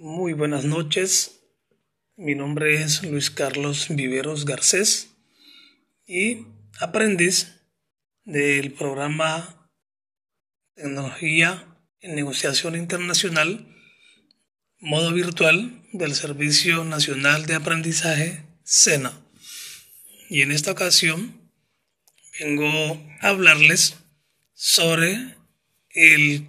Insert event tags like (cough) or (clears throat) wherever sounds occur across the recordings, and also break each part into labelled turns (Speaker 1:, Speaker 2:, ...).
Speaker 1: Muy buenas noches. Mi nombre es Luis Carlos Viveros Garcés y aprendiz del programa Tecnología en Negociación Internacional, modo virtual del Servicio Nacional de Aprendizaje SENA. Y en esta ocasión vengo a hablarles sobre el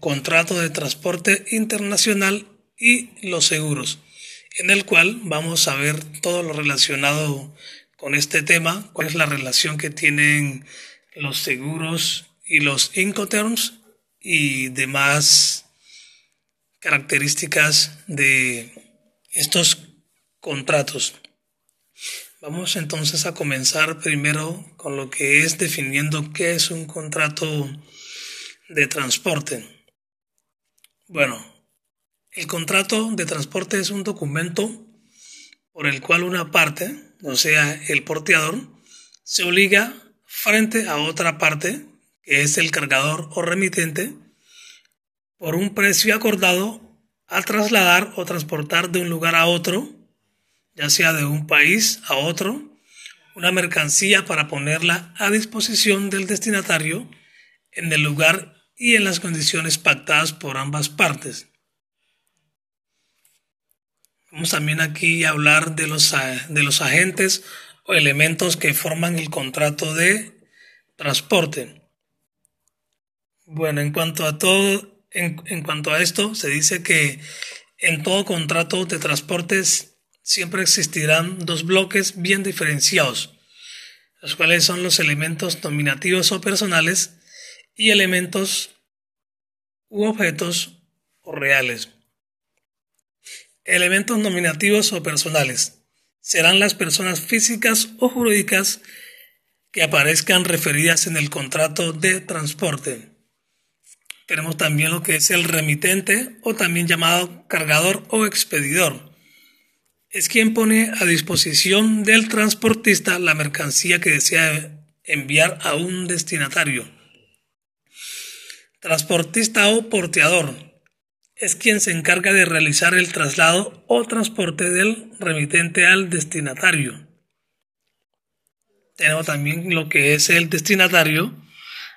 Speaker 1: contrato de transporte internacional y los seguros, en el cual vamos a ver todo lo relacionado con este tema, cuál es la relación que tienen los seguros y los Incoterms y demás características de estos contratos. Vamos entonces a comenzar primero con lo que es definiendo qué es un contrato de transporte. Bueno, el contrato de transporte es un documento por el cual una parte, o sea, el porteador, se obliga frente a otra parte, que es el cargador o remitente, por un precio acordado a trasladar o transportar de un lugar a otro, ya sea de un país a otro, una mercancía para ponerla a disposición del destinatario en el lugar y en las condiciones pactadas por ambas partes. Vamos también aquí a hablar de los, de los agentes o elementos que forman el contrato de transporte. Bueno, en cuanto a todo, en, en cuanto a esto, se dice que en todo contrato de transportes siempre existirán dos bloques bien diferenciados, los cuales son los elementos nominativos o personales y elementos u objetos reales. Elementos nominativos o personales serán las personas físicas o jurídicas que aparezcan referidas en el contrato de transporte. Tenemos también lo que es el remitente o también llamado cargador o expedidor. Es quien pone a disposición del transportista la mercancía que desea enviar a un destinatario. Transportista o porteador es quien se encarga de realizar el traslado o transporte del remitente al destinatario. Tenemos también lo que es el destinatario,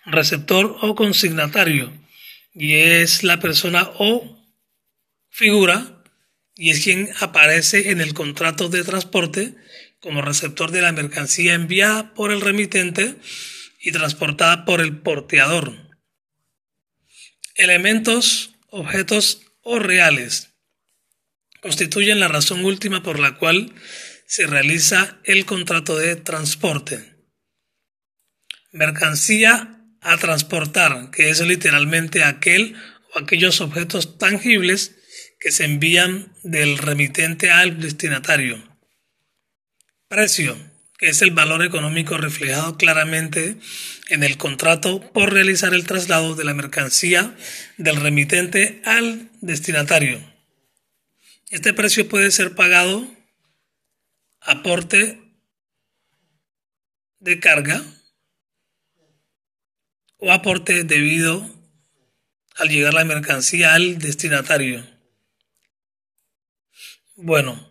Speaker 1: receptor o consignatario, y es la persona o figura y es quien aparece en el contrato de transporte como receptor de la mercancía enviada por el remitente y transportada por el porteador elementos, objetos o reales constituyen la razón última por la cual se realiza el contrato de transporte. Mercancía a transportar, que es literalmente aquel o aquellos objetos tangibles que se envían del remitente al destinatario. Precio, es el valor económico reflejado claramente en el contrato por realizar el traslado de la mercancía del remitente al destinatario. Este precio puede ser pagado aporte de carga o aporte debido al llegar la mercancía al destinatario. Bueno,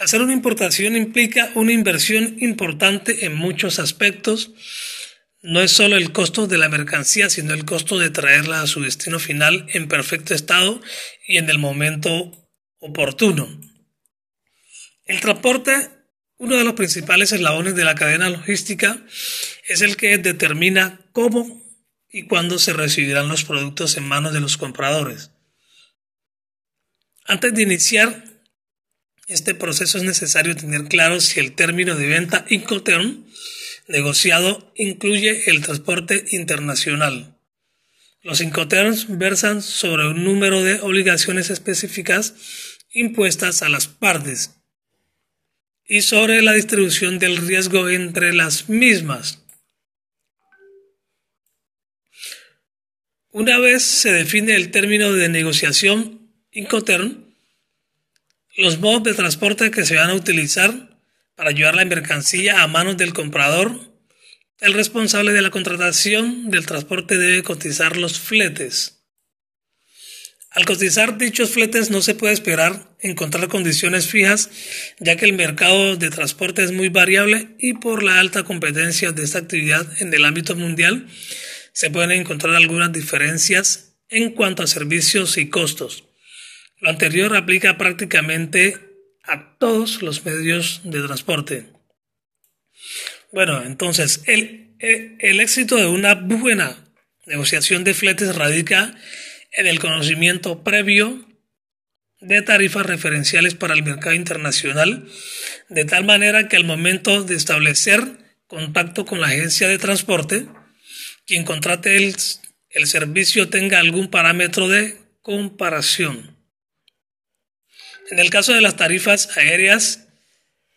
Speaker 1: Hacer una importación implica una inversión importante en muchos aspectos. No es solo el costo de la mercancía, sino el costo de traerla a su destino final en perfecto estado y en el momento oportuno. El transporte, uno de los principales eslabones de la cadena logística, es el que determina cómo y cuándo se recibirán los productos en manos de los compradores. Antes de iniciar este proceso es necesario tener claro si el término de venta Incoterm negociado incluye el transporte internacional. Los Incoterms versan sobre un número de obligaciones específicas impuestas a las partes y sobre la distribución del riesgo entre las mismas. Una vez se define el término de negociación Incoterm, los modos de transporte que se van a utilizar para llevar la mercancía a manos del comprador. El responsable de la contratación del transporte debe cotizar los fletes. Al cotizar dichos fletes no se puede esperar encontrar condiciones fijas, ya que el mercado de transporte es muy variable y por la alta competencia de esta actividad en el ámbito mundial se pueden encontrar algunas diferencias en cuanto a servicios y costos. Lo anterior aplica prácticamente a todos los medios de transporte. Bueno, entonces, el, el, éxito de una buena negociación de fletes radica en el conocimiento previo de tarifas referenciales para el mercado internacional, de tal manera que al momento de establecer contacto con la agencia de transporte, quien contrate el, el servicio tenga algún parámetro de comparación. En el caso de las tarifas aéreas,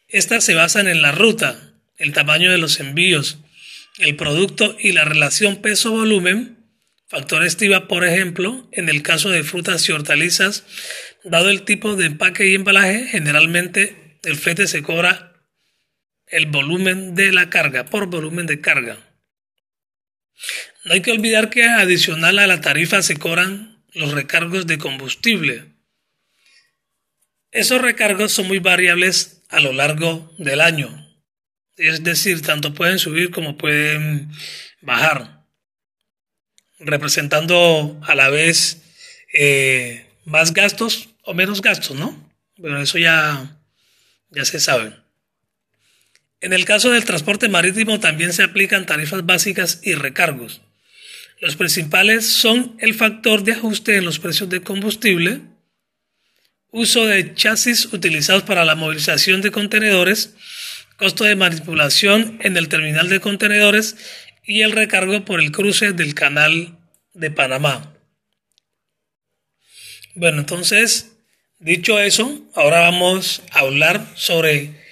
Speaker 1: estas se basan en la ruta, el tamaño de los envíos, el producto y la relación peso-volumen, factor estiva, por ejemplo, en el caso de frutas y hortalizas, dado el tipo de empaque y embalaje, generalmente el flete se cobra el volumen de la carga, por volumen de carga. No hay que olvidar que adicional a la tarifa se cobran los recargos de combustible. Esos recargos son muy variables a lo largo del año. Es decir, tanto pueden subir como pueden bajar, representando a la vez eh, más gastos o menos gastos, ¿no? Bueno, eso ya, ya se sabe. En el caso del transporte marítimo también se aplican tarifas básicas y recargos. Los principales son el factor de ajuste en los precios de combustible, uso de chasis utilizados para la movilización de contenedores, costo de manipulación en el terminal de contenedores y el recargo por el cruce del canal de Panamá. Bueno, entonces, dicho eso, ahora vamos a hablar sobre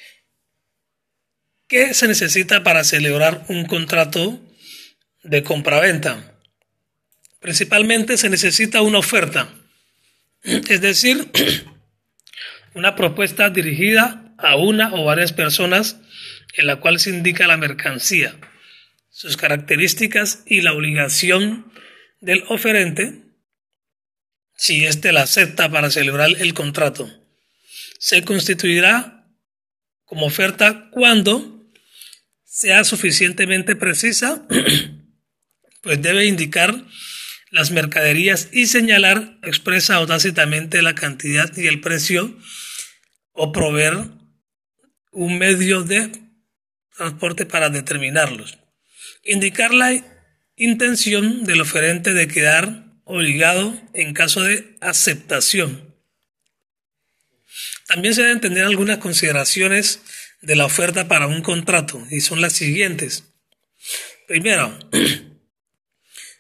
Speaker 1: qué se necesita para celebrar un contrato de compraventa. Principalmente se necesita una oferta, es decir, (clears throat) una propuesta dirigida a una o varias personas en la cual se indica la mercancía, sus características y la obligación del oferente, si éste la acepta para celebrar el contrato. Se constituirá como oferta cuando sea suficientemente precisa, (clears throat) pues debe indicar las mercaderías y señalar expresa o tácitamente la cantidad y el precio o proveer un medio de transporte para determinarlos. Indicar la intención del oferente de quedar obligado en caso de aceptación. También se deben tener algunas consideraciones de la oferta para un contrato y son las siguientes. Primero, (clears throat)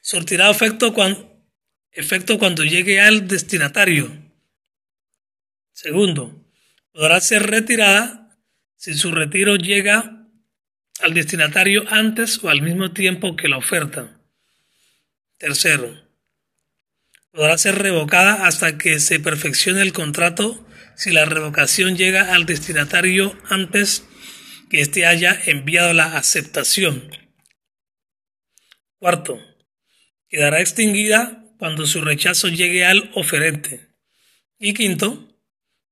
Speaker 1: sortirá efecto cuando, efecto cuando llegue al destinatario. Segundo, podrá ser retirada si su retiro llega al destinatario antes o al mismo tiempo que la oferta. Tercero, podrá ser revocada hasta que se perfeccione el contrato si la revocación llega al destinatario antes que éste haya enviado la aceptación. Cuarto, quedará extinguida cuando su rechazo llegue al oferente. Y quinto,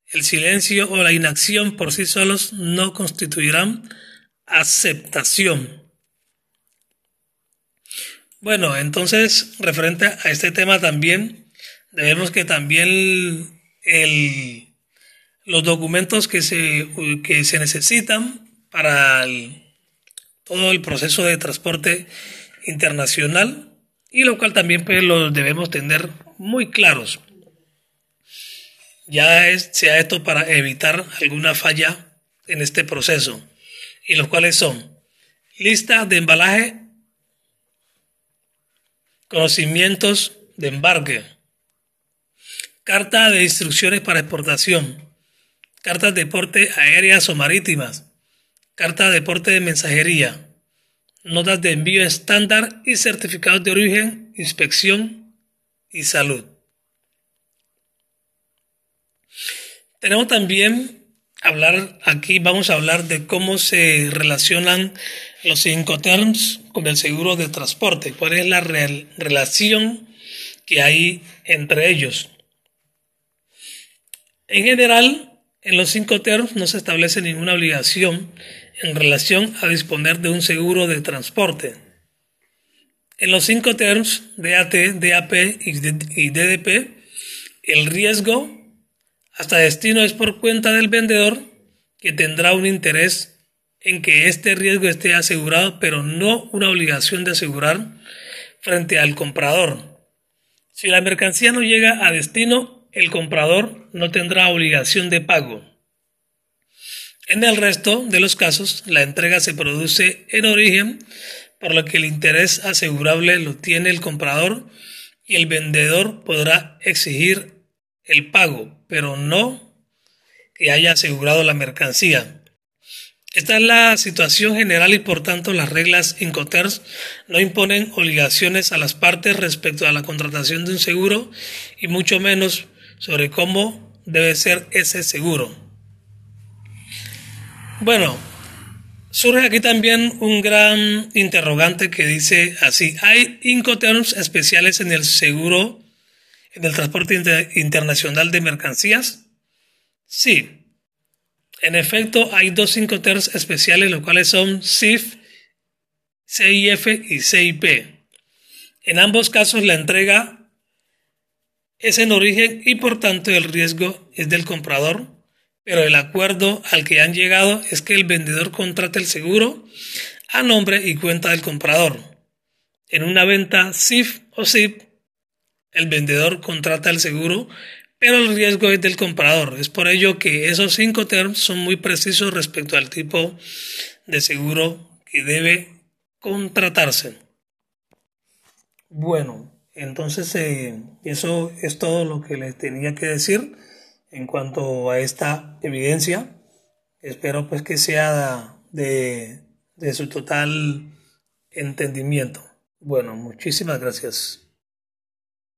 Speaker 1: el silencio o la inacción por sí solos no constituirán aceptación. Bueno, entonces, referente a este tema también, debemos que también el, los documentos que se, que se necesitan para todo el proceso de transporte internacional y lo cual también pues, los debemos tener muy claros. Ya sea esto para evitar alguna falla en este proceso, y los cuales son lista de embalaje, conocimientos de embarque, carta de instrucciones para exportación, cartas de porte aéreas o marítimas, carta de porte de mensajería, notas de envío estándar y certificados de origen, inspección y salud. Tenemos también hablar aquí, vamos a hablar de cómo se relacionan los cinco terms con el seguro de transporte, cuál es la relación que hay entre ellos. En general, en los cinco terms no se establece ninguna obligación en relación a disponer de un seguro de transporte. En los cinco terms DAT, DAP y DDP, el riesgo hasta destino es por cuenta del vendedor que tendrá un interés en que este riesgo esté asegurado, pero no una obligación de asegurar frente al comprador. Si la mercancía no llega a destino, el comprador no tendrá obligación de pago. En el resto de los casos, la entrega se produce en origen, por lo que el interés asegurable lo tiene el comprador y el vendedor podrá exigir el pago, pero no que haya asegurado la mercancía. Esta es la situación general y por tanto las reglas Incoterms no imponen obligaciones a las partes respecto a la contratación de un seguro y mucho menos sobre cómo debe ser ese seguro. Bueno, surge aquí también un gran interrogante que dice así, ¿hay Incoterms especiales en el seguro, en el transporte internacional de mercancías? Sí, en efecto, hay dos Incoterms especiales, los cuales son CIF, CIF y CIP. En ambos casos la entrega es en origen y por tanto el riesgo es del comprador, pero el acuerdo al que han llegado es que el vendedor contrate el seguro a nombre y cuenta del comprador. En una venta CIF o CIP, el vendedor contrata el seguro pero el riesgo es del comprador. Es por ello que esos cinco terms son muy precisos respecto al tipo de seguro que debe contratarse. Bueno, entonces eh, eso es todo lo que les tenía que decir en cuanto a esta evidencia. Espero pues que sea de, de su total entendimiento. Bueno, muchísimas gracias.